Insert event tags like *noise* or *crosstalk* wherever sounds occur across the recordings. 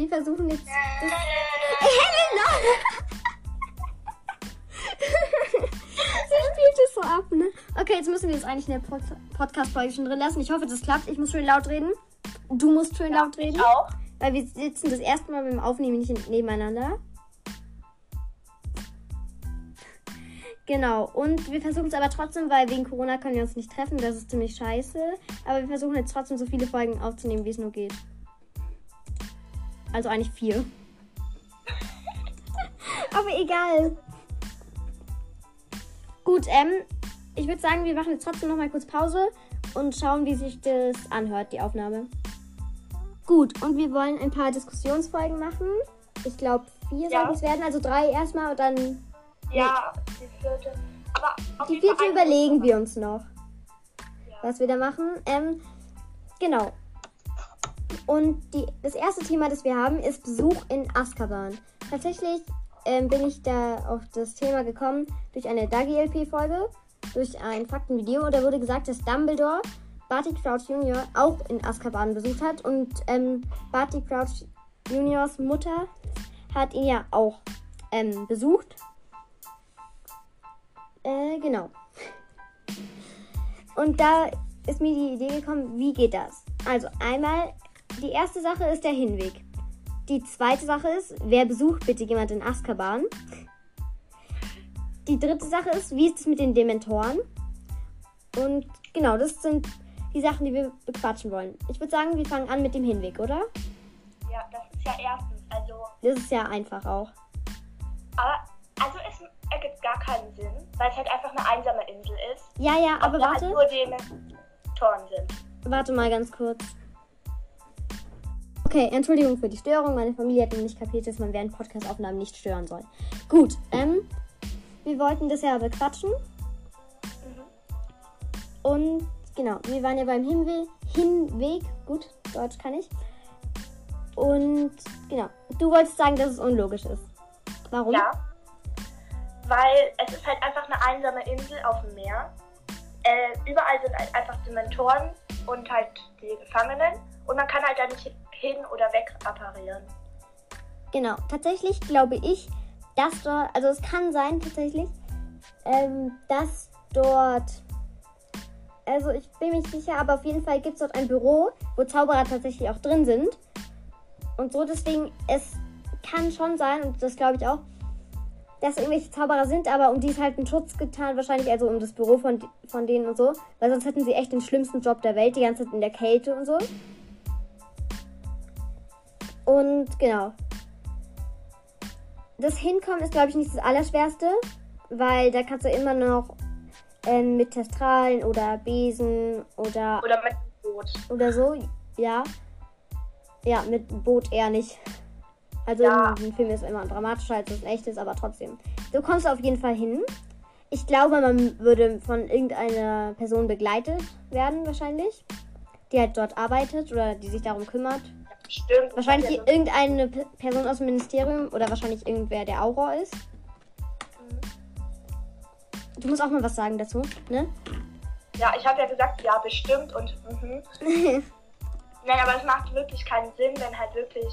Okay, wir versuchen jetzt. Das Helena! Sie spielt es so ab, ne? Okay, jetzt müssen wir es eigentlich in der Pod Podcast-Folge schon drin lassen. Ich hoffe, das klappt. Ich muss schön laut reden. Du musst schön laut reden. Ich auch. Weil wir sitzen das erste Mal beim Aufnehmen nicht nebeneinander. Genau, und wir versuchen es aber trotzdem, weil wegen Corona können wir uns nicht treffen. Das ist ziemlich scheiße. Aber wir versuchen jetzt trotzdem so viele Folgen aufzunehmen, wie es nur geht. Also eigentlich vier. *laughs* aber egal. Gut, ähm, ich würde sagen, wir machen jetzt trotzdem noch mal kurz Pause und schauen, wie sich das anhört, die Aufnahme. Gut, und wir wollen ein paar Diskussionsfolgen machen. Ich glaube, vier Ja. sollten es werden. Also drei erstmal und dann Ja, die vierte. Aber auf die jeden Fall vierte überlegen wir uns noch, Ja. was wir da machen. Ähm, genau. Und die, das erste Thema, das wir haben, ist Besuch in Azkaban. Tatsächlich ähm, bin ich da auf das Thema gekommen durch eine Dagi-LP-Folge, durch ein Faktenvideo. Da wurde gesagt, dass Dumbledore Barty Crouch Jr. auch in Azkaban besucht hat. Und ähm, Barty Crouch Juniors Mutter hat ihn ja auch ähm, besucht. Äh, genau. Und da ist mir die Idee gekommen, wie geht das? Also einmal, die erste Sache ist der Hinweg. Die zweite Sache ist, wer besucht bitte jemand in Azkaban? Die dritte Sache ist, wie ist es mit den Dementoren? Und genau, das sind die Sachen, die wir bequatschen wollen. Ich würde sagen, wir fangen an mit dem Hinweg, oder? Ja, das ist ja erstens. Also, Das ist ja einfach auch. aber, also es ergibt gar keinen Sinn, weil es halt einfach eine einsame Insel ist. Ja, ja, aber da warte. halt nur Dementoren sind. Warte mal ganz kurz. Okay, Entschuldigung für die Störung. Meine Familie hat nicht kapiert, dass man während Podcast-Aufnahmen nicht stören soll. Gut, ähm, wir wollten das ja bequatschen. Mhm. Und genau, wir waren ja beim Hinwe Hinweg. Gut, Deutsch kann ich. Und genau, du wolltest sagen, dass es unlogisch ist. Warum? Ja. Weil es ist halt einfach eine einsame Insel auf dem Meer. Äh, überall sind halt einfach Dementoren und halt die Gefangenen. Und man kann halt da nicht hin oder weg apparieren. Genau, tatsächlich glaube ich, dass dort, also es kann sein tatsächlich, ähm, dass dort, also ich bin mir nicht sicher, aber auf jeden Fall gibt es dort ein Büro, wo Zauberer tatsächlich auch drin sind. Und so, deswegen, es kann schon sein, und das glaube ich auch, dass irgendwelche Zauberer sind, aber um die ist halt ein Schutz getan, wahrscheinlich also um das Büro von, von denen und so, weil sonst hätten sie echt den schlimmsten Job der Welt, die ganze Zeit in der Kälte und so. Und genau. Das Hinkommen ist, glaube ich, nicht das Allerschwerste, weil da kannst du immer noch ähm, mit Testralen oder Besen oder, Oder mit Boot. oder so, ja. Ja, mit Boot eher nicht. Also Ja. ein Film ist immer dramatischer als es echt ist, aber trotzdem. Du kommst auf jeden Fall hin. Ich glaube, man würde von irgendeiner Person begleitet werden, wahrscheinlich. Die halt dort arbeitet oder die sich darum kümmert. Stimmt. Wahrscheinlich Ja, irgendeine Person aus dem Ministerium oder wahrscheinlich irgendwer, der Auror ist. Du musst auch mal was sagen dazu, ne? Ja, ich habe ja gesagt, ja, bestimmt und mhm. *laughs* Nein, aber es macht wirklich keinen Sinn, wenn halt wirklich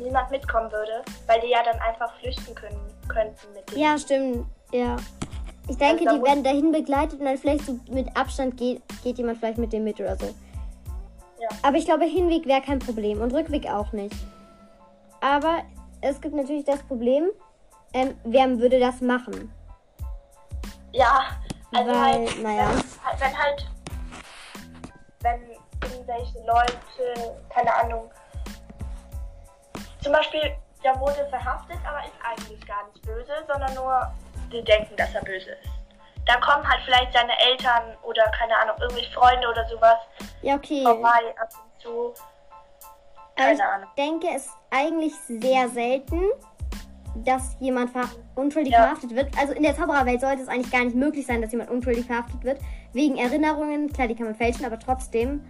niemand mitkommen würde, weil die ja dann einfach flüchten können, könnten mit denen. ja, stimmt. Ja. Ich denke, Also die werden dahin begleitet und dann vielleicht so mit Abstand geht, geht jemand vielleicht mit dem mit oder so. Ja. Aber ich glaube, Hinweg wäre kein Problem und Rückweg auch nicht. Aber es gibt natürlich das Problem, ähm, wer würde das machen? Ja, also Weil, halt, naja. wenn, wenn halt, wenn irgendwelche Leute, keine Ahnung, zum Beispiel, der wurde verhaftet, aber ist eigentlich gar nicht böse, sondern nur, die denken, dass er böse ist. Da kommen halt vielleicht seine Eltern oder, keine Ahnung, irgendwie Freunde oder sowas Ja, okay. vorbei ab und zu. Keine ich Ahnung. denke, es ist eigentlich sehr selten, dass jemand ver unschuldig Ja. verhaftet wird. Also in der Zaubererwelt sollte es eigentlich gar nicht möglich sein, dass jemand unschuldig verhaftet wird. Wegen Erinnerungen, klar, die kann man fälschen, aber trotzdem.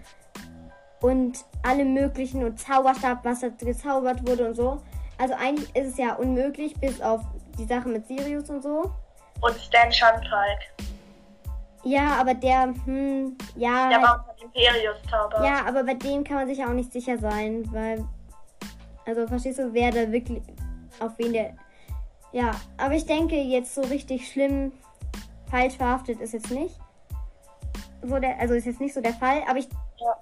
Und alle möglichen und Zauberstab, was da gezaubert wurde und so. Also eigentlich ist es ja unmöglich, bis auf die Sache mit Sirius und so. Und Stan Schandfalk. Ja, aber der, hm, ja. Der war unter Imperius-Zauber. Ja, aber bei dem kann man sich ja auch nicht sicher sein, weil Also verstehst du, wer da wirklich auf wen der. Ja, aber ich denke, jetzt so richtig schlimm falsch verhaftet ist jetzt nicht. So der, also ist jetzt nicht so der Fall, aber ich. Ja.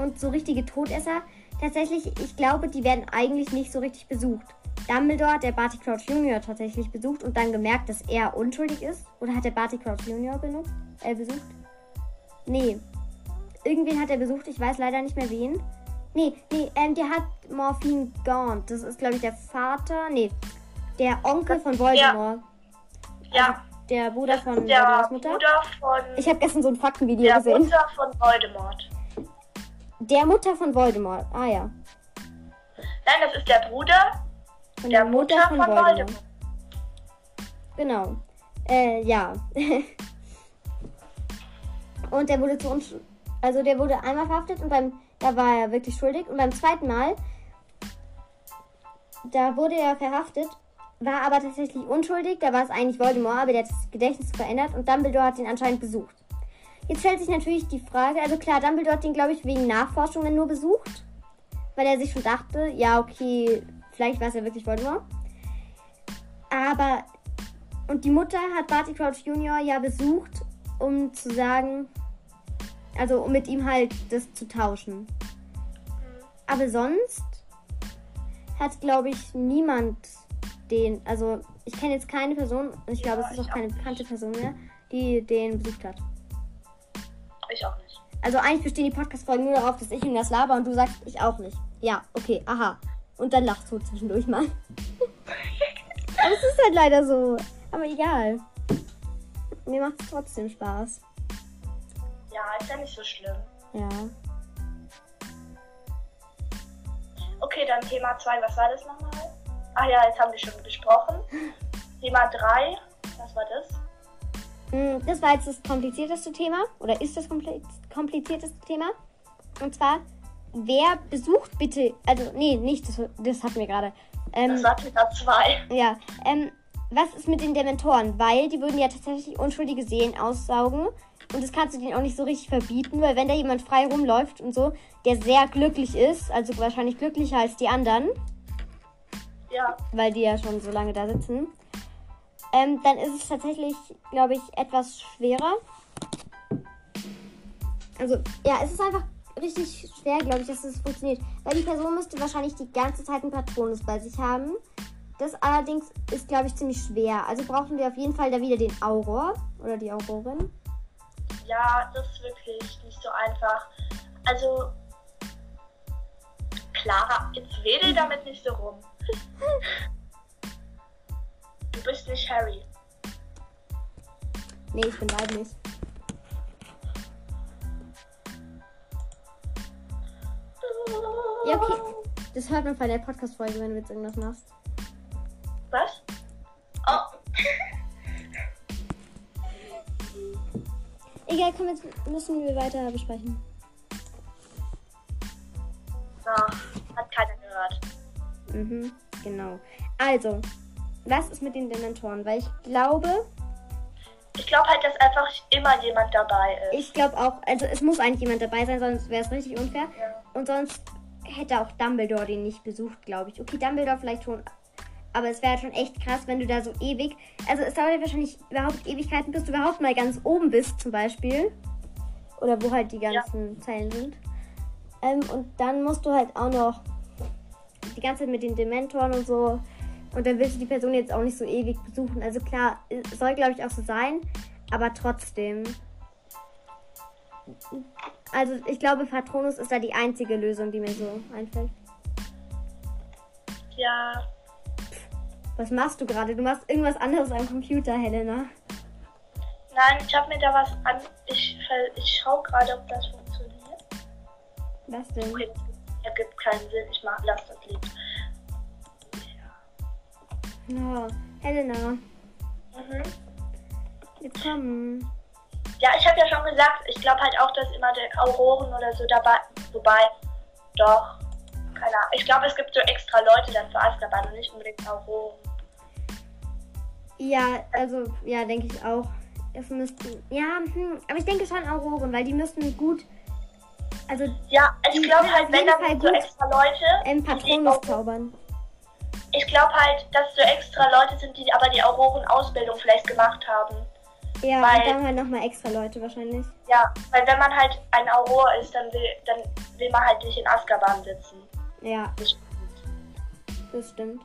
Und so richtige Todesser, tatsächlich, ich glaube, die werden eigentlich nicht so richtig besucht. Dumbledore hat der Barty Crouch Jr. tatsächlich besucht und dann gemerkt, dass er unschuldig ist. Oder hat der Barty Crouch Jr. benutzt, äh, besucht? Nee. Irgendwen hat er besucht, ich weiß leider nicht mehr wen. Nee, nee, ähm, der hat Morphin Gaunt. Das ist, glaube ich, der Vater. Nee, der Onkel von Voldemort. Ja, Der Bruder von der Voldemorts Mutter. Bruder von Ich habe gestern so ein Faktenvideo der gesehen. Mutter von Voldemort. Der Mutter von Voldemort. Ah ja. Nein, das ist der Bruder Von der Mutter von Voldemort. Genau. Äh, ja. *laughs* und der wurde zu uns. Also der wurde einmal verhaftet und beim. Da war er wirklich schuldig. Und beim zweiten Mal. Da wurde er verhaftet. War aber tatsächlich unschuldig. Da war es eigentlich Voldemort, aber der hat das Gedächtnis verändert und Dumbledore hat ihn anscheinend besucht. Jetzt stellt sich natürlich die Frage, also klar, Dumbledore hat ihn, glaube ich, wegen Nachforschungen nur besucht. Weil er sich schon dachte, ja, okay, vielleicht war es ja wirklich Voldemort. Aber, und die Mutter hat Barty Crouch Jr. ja besucht, um zu sagen, also um mit ihm halt das zu tauschen. Aber sonst hat, glaube ich, niemand den, also ich kenne jetzt keine Person, und ich glaube, Ja, es ist auch keine bekannte Person mehr, die den besucht hat. Also eigentlich bestehen die Podcast-Folgen nur darauf, dass ich das laber und du sagst, ich auch nicht. Ja, okay, aha. Und dann lachst du zwischendurch mal. Aber es ist halt leider so. Aber egal. Mir macht es trotzdem Spaß. Ja, ist ja nicht so schlimm. Ja. Okay, dann Thema 2, was war das nochmal? Ach ja, jetzt haben wir schon besprochen. Thema 3, was war das? Mm, Das war jetzt das komplizierteste Thema. Oder ist das kompli- komplizierteste Thema. Und zwar, wer besucht bitte. Also, nee, nicht, das, das hatten wir gerade. Ähm, Das war Thema 2. Ja, ähm, was ist mit den Dementoren? Weil die würden ja tatsächlich unschuldige Seelen aussaugen. Und das kannst du denen auch nicht so richtig verbieten, weil wenn da jemand frei rumläuft und so, der sehr glücklich ist, also wahrscheinlich glücklicher als die anderen, Ja, weil die ja schon so lange da sitzen, ähm, dann ist es tatsächlich, glaube ich, etwas schwerer. Also, ja, es ist einfach richtig schwer, glaube ich, dass es funktioniert. Weil die Person müsste wahrscheinlich die ganze Zeit einen Patronus bei sich haben. Das allerdings ist, glaube ich, ziemlich schwer. Also brauchen wir auf jeden Fall da wieder den Auror oder die Aurorin. ja, das ist wirklich nicht so einfach. Also, Clara, jetzt wedel damit nicht so rum. *laughs* Du bist nicht Harry. Nee, ich bin leiblich. Ja, okay. Das hört man von der Podcast-Folge, wenn du jetzt irgendwas machst. Was? Oh, *laughs* Egal, komm, jetzt müssen wir weiter besprechen. na, hat keiner gehört. Mhm, genau. Also, was ist mit den Dementoren? Weil ich glaube, Ich glaube halt, dass einfach immer jemand dabei ist. ich glaube auch, also es muss eigentlich jemand dabei sein, sonst wäre es richtig unfair. Ja. Und sonst hätte auch Dumbledore den nicht besucht, glaube ich. Okay, Dumbledore vielleicht schon. Aber es wäre schon echt krass, wenn du da so ewig. Also es dauert ja wahrscheinlich überhaupt Ewigkeiten, bis du überhaupt mal ganz oben bist, zum Beispiel. Oder wo halt die ganzen Zeilen sind. Ähm, und dann musst du halt auch noch die ganze Zeit mit den Dementoren und so. Und dann willst du die Person jetzt auch nicht so ewig besuchen. Also klar, es soll glaube ich auch so sein. Aber trotzdem. Also ich glaube, Patronus ist da die einzige Lösung, die mir so einfällt. Ja, Was machst du gerade? Du machst irgendwas anderes am Computer, Helena. nein, ich habe mir da was an. Ich, ich schaue gerade, ob das funktioniert. Was denn? Okay, ergibt keinen Sinn. Ich mach, lass das Lied. Oh, Helena, Mhm. komm. Ja, ich habe ja schon gesagt, ich glaube halt auch, dass immer der Auroren oder so dabei. Wobei, doch, keine Ahnung. Ich glaube, es gibt so extra Leute dann für Azkaban und nicht unbedingt Auroren. Ja, also, ja, denke ich auch. Es müssten. Ja, hm, aber ich denke schon Auroren, weil die müssten gut. Also Ja, ich glaube halt, wenn jeden da Fall sind so extra Leute, die Patronus Au- zaubern. Ich glaube halt, dass so extra Leute sind, die aber die Auroren-Ausbildung vielleicht gemacht haben. Ja, Weil- dann halt nochmal extra Leute wahrscheinlich. Ja, weil wenn man halt ein Auror ist, dann will, dann will man halt nicht in Azkaban sitzen. Ja, Nicht das stimmt.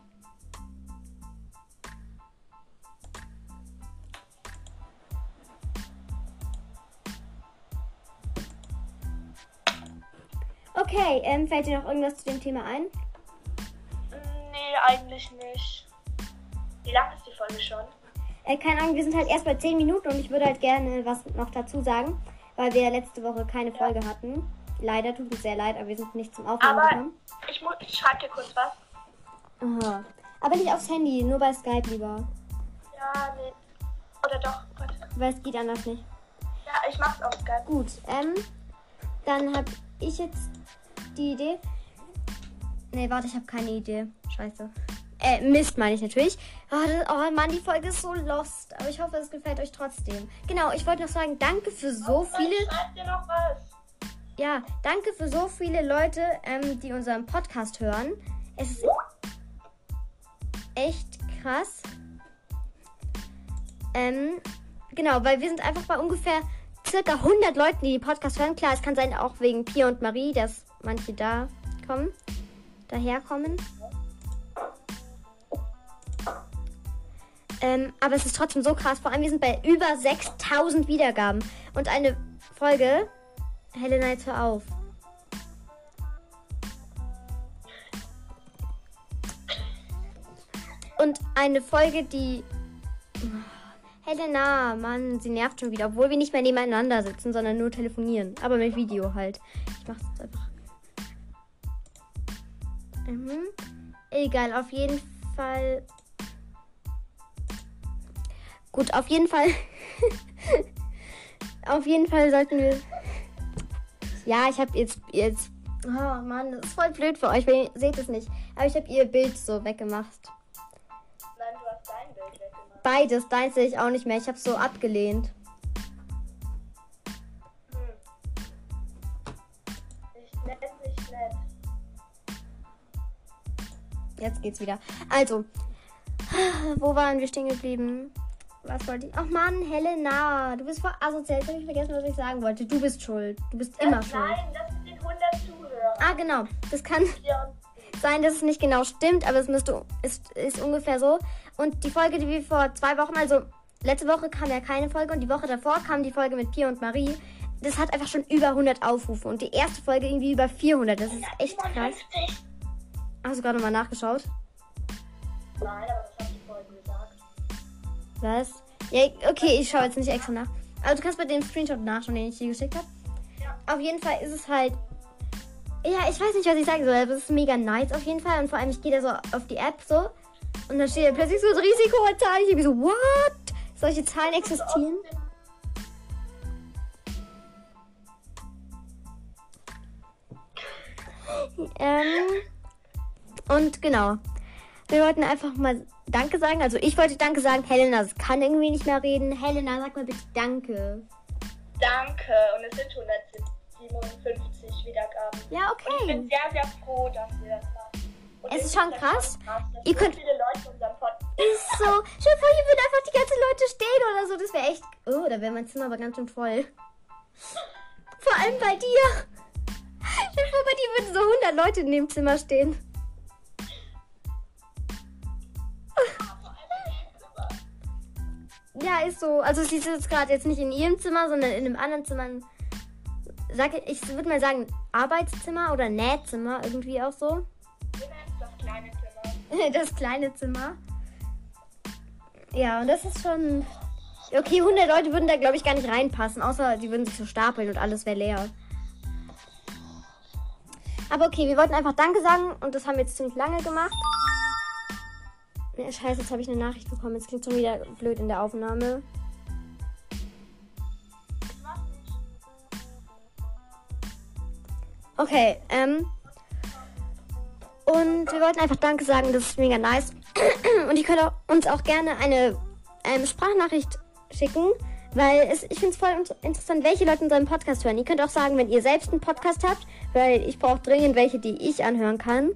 Okay, ähm, fällt dir noch irgendwas zu dem Thema ein? Nee, eigentlich nicht. Wie lang ist die Folge schon? Äh, keine Ahnung, wir sind halt erst bei 10 Minuten und ich würde halt gerne was noch dazu sagen, weil wir letzte Woche keine Folge hatten. Leider tut uns sehr leid, aber wir sind nicht zum Aufnehmen Aber gekommen. ich, mu- ich schreibe dir kurz was. Aha. Aber nicht aufs Handy, nur bei Skype lieber. Ja, nee. Oder doch, warte. Weil es geht anders nicht. Ja, ich mach's auf Skype. Gut, ähm, dann habe ich jetzt die Idee. Nee, warte, ich habe keine Idee. Scheiße. Äh, Mist meine ich natürlich. Oh, das, oh Mann, die Folge ist so lost. Aber ich hoffe, es gefällt euch trotzdem. Genau, ich wollte noch sagen, danke für so viele. Ich schreib dir noch was. Ja, danke für so viele Leute, ähm, die unseren Podcast hören. Es ist echt krass. Ähm, genau, weil wir sind einfach bei ungefähr circa 100 Leuten, die den Podcast hören. Klar, es kann sein, auch wegen Pia und Marie, dass manche da kommen, daherkommen. Ähm, aber es ist trotzdem so krass. Vor allem, wir sind bei über 6000 Wiedergaben. Und eine Folge Helena, jetzt hör auf. Und eine Folge, die. Helena, Mann, sie nervt schon wieder, obwohl wir nicht mehr nebeneinander sitzen, sondern nur telefonieren. Aber mit Video halt. Ich mach's jetzt einfach. Mhm. Egal, auf jeden Fall. Gut, auf jeden Fall. *laughs* auf jeden Fall sollten wir. Ja, ich habe jetzt jetzt. Oh Mann, das ist voll blöd für euch, weil ihr seht es nicht. Aber ich habe ihr Bild so weggemacht. Nein, du hast dein Bild weggemacht. Beides, deins sehe ich auch nicht mehr. Ich habe so abgelehnt. Jetzt geht's wieder. Also, wo waren wir stehen geblieben? Was wollte ich? Ach Mann, Helena, du bist voll asozial. Jetzt habe ich vergessen, was ich sagen wollte. Du bist schuld. Du bist immer das, schuld. Nein, das sind 100 Zuhörer. Ah, genau. Das kann Ja, sein, dass es nicht genau stimmt, aber es müsste ist, ist ungefähr so. Und die Folge, die wir vor zwei Wochen, also letzte Woche kam ja keine Folge und die Woche davor kam die Folge mit Pia und Marie. Das hat einfach schon über 100 Aufrufe und die erste Folge irgendwie über 400. Das ist echt krass. 57. Hast du gerade nochmal nachgeschaut? Nein, aber das hat die Folge gesagt. Was? Ja, okay, ich schaue jetzt nicht extra nach. Also du kannst bei dem Screenshot nachschauen, den ich dir geschickt habe. Ja. Auf jeden Fall ist es halt. Ja, ich weiß nicht, was ich sagen soll, aber es ist mega nice auf jeden Fall. Und vor allem, ich gehe da so auf die App so. Und dann steht da plötzlich so ein Risikozahl. Ich bin so, what? Solche Zahlen existieren? Ähm, und genau. Wir wollten einfach mal Danke sagen. Also ich wollte Danke sagen. Helena kann irgendwie nicht mehr reden. Helena, sag mal bitte Danke. Danke. Und es sind 157 Wiedergaben. Ja, Und ich okay. bin sehr, sehr froh, dass wir das machen. Und Es ist schon krass. dass Ihr so könnt- viele Leute unseren Podcast. Ist so. Dir vor, hier würden einfach die ganzen Leute stehen oder so. Das wäre echt. Oh, da wäre mein Zimmer aber ganz schön voll. Vor allem bei dir. Dir vor, bei dir würden so 100 Leute in dem Zimmer stehen. Ja, ist so. Also sie sitzt gerade jetzt nicht in ihrem Zimmer, sondern in einem anderen Zimmer. Sag, ich würde mal sagen Arbeitszimmer oder Nähzimmer irgendwie auch so. Das kleine Zimmer. Das kleine Zimmer. Ja, und das ist schon. Okay, 100 Leute würden da, glaube ich, gar nicht reinpassen, außer die würden sich so stapeln und alles wäre leer. Aber okay, wir wollten einfach Danke sagen und das haben wir jetzt ziemlich lange gemacht. Ja, scheiße, jetzt habe ich eine Nachricht bekommen. Jetzt klingt schon wieder blöd in der Aufnahme. Okay, ähm. Und wir wollten einfach Danke sagen, das ist mega nice. *clears throat* Und ihr könnt auch, uns auch gerne eine ähm, Sprachnachricht schicken Weil es, ich finde es voll int- interessant, welche Leute unseren Podcast hören. Ihr könnt auch sagen, wenn ihr selbst einen Podcast habt, weil ich brauche dringend welche, die ich anhören kann.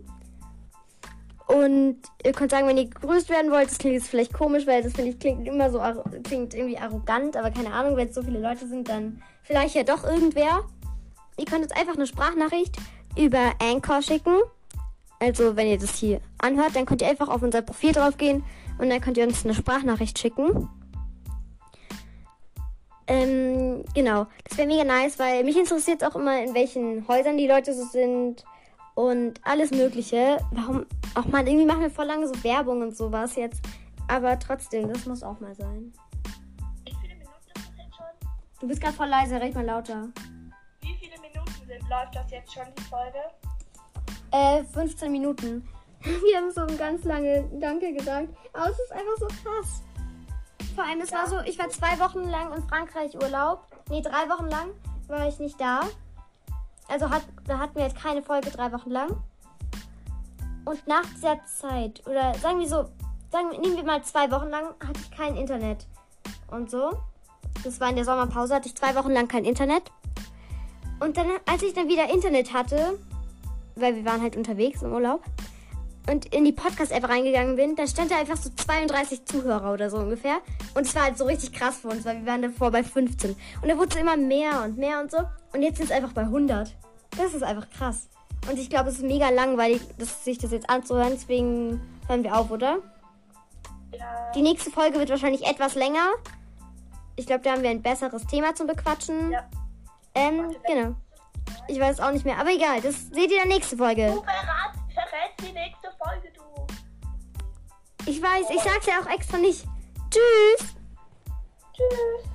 Und ihr könnt sagen, wenn ihr gegrüßt werden wollt, das klingt jetzt vielleicht komisch, weil das finde ich klingt immer so klingt irgendwie arrogant, aber keine Ahnung, wenn es so viele Leute sind, dann vielleicht ja doch irgendwer. Ihr könnt uns einfach eine Sprachnachricht über Anchor schicken. Also, wenn ihr das hier anhört, dann könnt ihr einfach auf unser Profil drauf gehen und dann könnt ihr uns eine Sprachnachricht schicken. Ähm, genau. Das wäre mega nice, weil mich interessiert auch immer, in welchen Häusern die Leute so sind und alles Mögliche. Warum? Auch mal, irgendwie machen wir voll lange so Werbung und sowas jetzt. Aber trotzdem, das muss auch mal sein. Wie viele Minuten ist das jetzt schon? Du bist gerade voll leise, red mal lauter. Wie viele Minuten sind, läuft das jetzt schon, die Folge? Äh, 15 Minuten. *laughs* Wir haben so ganz lange Danke gesagt. Aber es ist einfach so krass. Vor allem, es war so, ich war zwei Wochen lang in Frankreich Urlaub. Nee, drei Wochen lang war ich nicht da. Also hat, da hatten wir jetzt keine Folge drei Wochen lang. Und nach dieser Zeit, oder sagen wir so, sagen, nehmen wir mal zwei Wochen lang, hatte ich kein Internet. Und so. Das war in der Sommerpause, hatte ich zwei Wochen lang kein Internet. Und dann, als ich dann wieder Internet hatte, weil wir waren halt unterwegs im Urlaub und in die Podcast-App reingegangen bin, da stand da einfach so 32 Zuhörer oder so ungefähr. Und es war halt so richtig krass für uns, weil wir waren davor bei 15. Und da wurde es immer mehr und mehr und so. Und jetzt sind es einfach bei 100. Das ist einfach krass. Und ich glaube, es ist mega langweilig, das, sich das jetzt anzuhören. Deswegen hören wir auf, oder? Ja. Die nächste Folge wird wahrscheinlich etwas länger. Ich glaube, da haben wir ein besseres Thema zum Bequatschen. Ja. Ähm, genau. Ich weiß auch nicht mehr. Aber egal, das seht ihr in der nächsten Folge. Du verrat, verrätst die nächste. Ich weiß, ich sag's ja auch extra nicht. Tschüss. Tschüss.